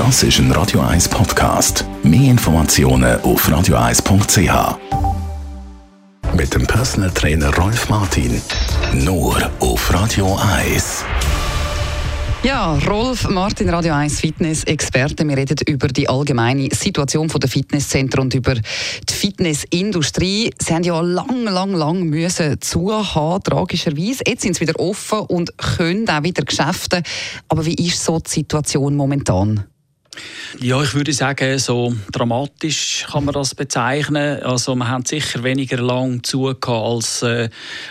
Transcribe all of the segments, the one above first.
Das ist ein Radio 1 Podcast. Mehr Informationen auf radio1.ch. Mit dem Personal Trainer Rolf Martin. Nur auf Radio 1. Ja, Rolf Martin, Radio 1 Fitness-Experte. Wir reden über die allgemeine Situation der Fitnesszentren und über die Fitnessindustrie. Sie haben ja lang, lang, lang müssen zuhaben, tragischerweise. Jetzt sind sie wieder offen und können auch wieder Geschäfte. Aber wie ist so die Situation momentan? Ja, ich würde sagen, so dramatisch kann man das bezeichnen. Also wir haben sicher weniger lang zu als äh,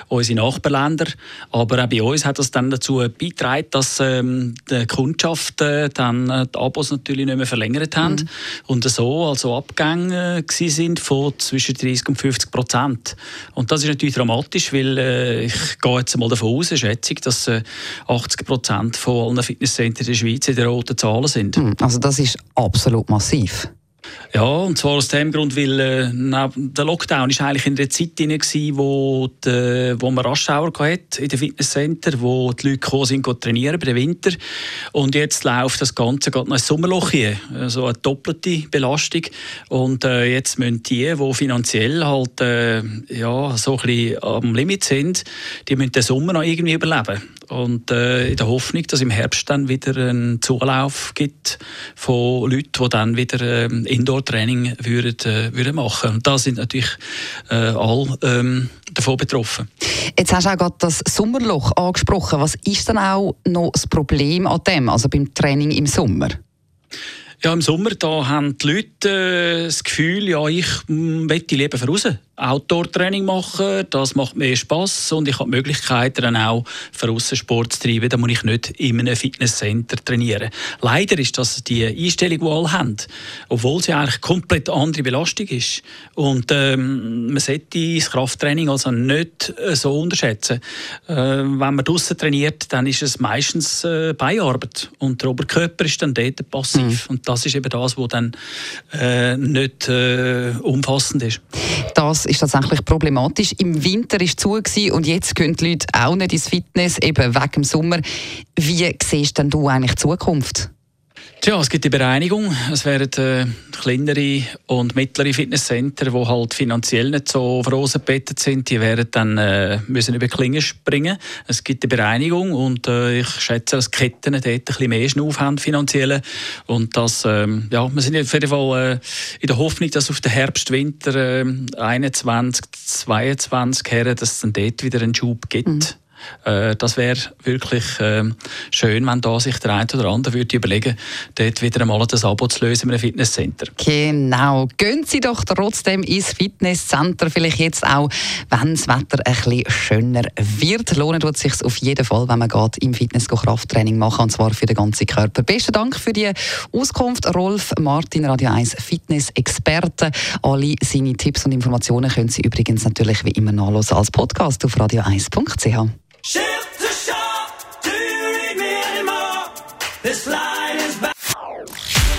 unsere Nachbarländer, aber auch bei uns hat das dann dazu beigetragen, dass ähm, die Kundschaft äh, dann äh, die Abos natürlich nicht mehr verlängert haben mhm. und so also Abgänge äh, sind von zwischen 30 und 50 Prozent. Und das ist natürlich dramatisch, weil äh, ich gehe jetzt mal davon aus, schätze ich, dass äh, 80 Prozent von allen Fitnesscentern in der Schweiz in der roten Zahlen sind. Mhm. Also das ist absolut massiv. Ja, und zwar aus dem Grund, weil äh, der Lockdown ist eigentlich in der Zeit drin war, wo, die, wo man Raschauer hatte in den Fitnesscenter, wo die Leute gekommen sind, trainieren bei den Winter. Und jetzt läuft das Ganze gerade noch ein Sommerloch hier, also eine doppelte Belastung. Und äh, jetzt müssen die, die finanziell halt äh, ja, so ein bisschen am Limit sind, die müssen den Sommer noch irgendwie überleben. Und äh, in der Hoffnung, dass im Herbst dann wieder einen Zulauf gibt von Leuten, die dann wieder äh, Indoor-Training würden, äh, würden machen. Und da sind natürlich äh, alle ähm, davon betroffen. Jetzt hast du auch gerade das Sommerloch angesprochen. Was ist denn auch noch das Problem an dem, also beim Training im Sommer? Ja, im Sommer da haben die Leute äh, das Gefühl, ja, ich möchte lieber raus. Outdoor-Training machen, das macht mehr Spass und ich habe die Möglichkeit, dann auch für Sport zu treiben. Da muss ich nicht in einem Fitnesscenter trainieren. Leider ist das die Einstellung, die alle haben, obwohl sie eigentlich komplett andere Belastung ist. Und ähm, man sollte das Krafttraining also nicht äh, so unterschätzen. Äh, wenn man draußen trainiert, dann ist es meistens äh, Beiarbeit und der Oberkörper ist dann dort passiv. Mhm. Und das ist eben das, was dann äh, nicht äh, umfassend ist. Das ist tatsächlich problematisch. Im Winter es zu und jetzt können die Leute auch nicht ins Fitness, eben wegen dem Sommer. Wie siehst denn du eigentlich die Zukunft? Tja, es gibt die Bereinigung. Es werden äh, kleinere und mittlere Fitnesscenter, die halt finanziell nicht so bettet sind, die werden dann äh, müssen über Klingen springen. Es gibt die Bereinigung und äh, ich schätze, dass Ketten dort ein bisschen mehr Schnauf haben finanziell. Und das, ähm, ja, wir sind auf jeden Fall äh, in der Hoffnung, dass auf den Herbst, Winter äh, 21, 22 her, dass es dann dort wieder einen Schub gibt. Mhm. Äh, das wäre wirklich äh, schön, wenn da sich der eine oder andere würde überlegen, dort wieder einmal das Abo zu lösen in einem Fitnesscenter. Genau. Gehen Sie doch trotzdem ins Fitnesscenter, vielleicht jetzt auch, wenn das Wetter ein bisschen schöner wird. Lohnen tut sich auf jeden Fall, wenn man geht, im Fitness Krafttraining machen, und zwar für den ganzen Körper. Besten Dank für die Auskunft, Rolf Martin, Radio 1 Fitness-Experte. Alle seine Tipps und Informationen können Sie übrigens natürlich wie immer nachlesen als Podcast auf radio1.ch.